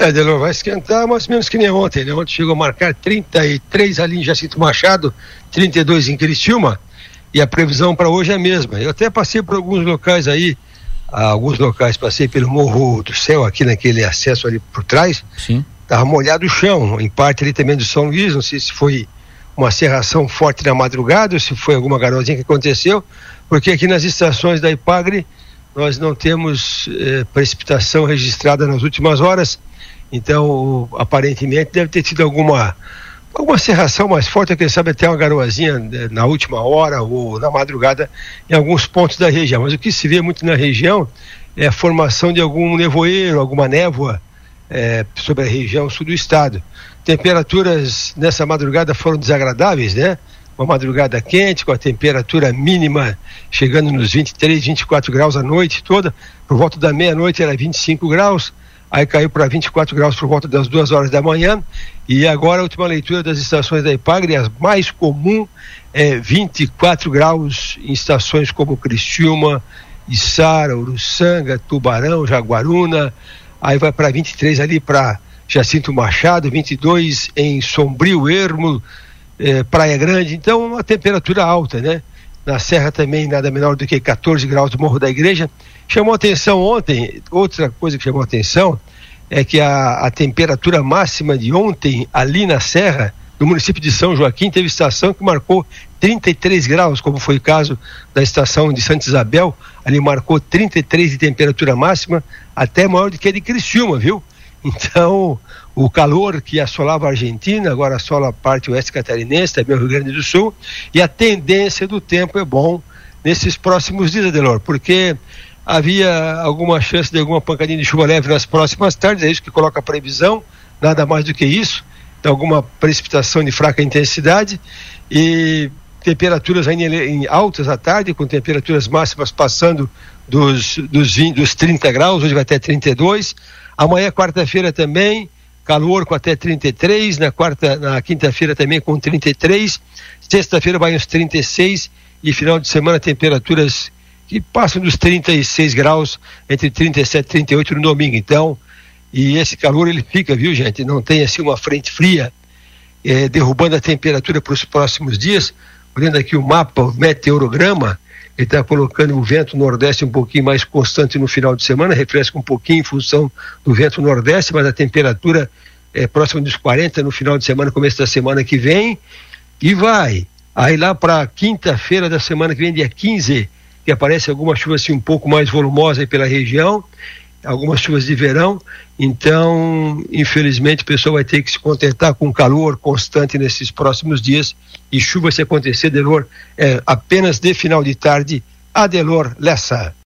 É, Delor, vai esquentar mais ou menos que nem ontem, né? Ontem chegou a marcar 33 ali em Jacinto Machado, 32 em Criciúma, e a previsão para hoje é a mesma. Eu até passei por alguns locais aí, alguns locais, passei pelo Morro do Céu, aqui naquele acesso ali por trás. Sim. Tava molhado o chão, em parte ali também do São Luís, não sei se foi uma serração forte na madrugada, ou se foi alguma garotinha que aconteceu, porque aqui nas estações da Ipagre nós não temos eh, precipitação registrada nas últimas horas, então aparentemente deve ter tido alguma alguma serração mais forte, quem sabe até uma garoazinha né, na última hora ou na madrugada em alguns pontos da região. Mas o que se vê muito na região é a formação de algum nevoeiro, alguma névoa é, sobre a região sul do estado. Temperaturas nessa madrugada foram desagradáveis, né? Uma madrugada quente, com a temperatura mínima chegando nos 23, 24 graus a noite toda. Por volta da meia-noite era 25 graus, aí caiu para 24 graus por volta das duas horas da manhã. E agora a última leitura das estações da Ipagre, a mais comum é 24 graus em estações como Criciúma, Içara, Uruçanga, Tubarão, Jaguaruna, aí vai para 23 ali para Jacinto Machado, 22 em Sombrio, Ermo, eh, Praia Grande, então uma temperatura alta, né? Na Serra também nada menor do que 14 graus do Morro da Igreja. Chamou atenção ontem, outra coisa que chamou atenção é que a, a temperatura máxima de ontem ali na Serra, no município de São Joaquim, teve estação que marcou 33 graus, como foi o caso da estação de Santa Isabel, ali marcou 33 de temperatura máxima, até maior do que a de Criciúma, viu? Então, o calor que assolava a Argentina, agora assola a parte oeste catarinense, também o Rio Grande do Sul, e a tendência do tempo é bom nesses próximos dias, Adelor, porque havia alguma chance de alguma pancadinha de chuva leve nas próximas tardes, é isso que coloca a previsão, nada mais do que isso, alguma precipitação de fraca intensidade e temperaturas ainda em altas à tarde, com temperaturas máximas passando dos, dos, 20, dos 30 graus, hoje vai até 32. Amanhã, quarta-feira também, calor com até 33, na quarta, na quinta-feira também com 33, sexta-feira vai uns 36 e final de semana temperaturas que passam dos 36 graus, entre 37 e 38 no domingo. Então, e esse calor ele fica, viu, gente? Não tem assim uma frente fria é, derrubando a temperatura para os próximos dias, olhando aqui o mapa, o meteorograma, ele está colocando o vento nordeste um pouquinho mais constante no final de semana, refresca um pouquinho em função do vento nordeste, mas a temperatura é próxima dos 40 no final de semana, começo da semana que vem, e vai. Aí lá para quinta-feira da semana que vem, dia 15, que aparece alguma chuva assim um pouco mais volumosa pela região, algumas chuvas de verão, então, infelizmente, o pessoal vai ter que se contentar com calor constante nesses próximos dias. E chuva se acontecer, Delor, é apenas de final de tarde, Adelor Lessa.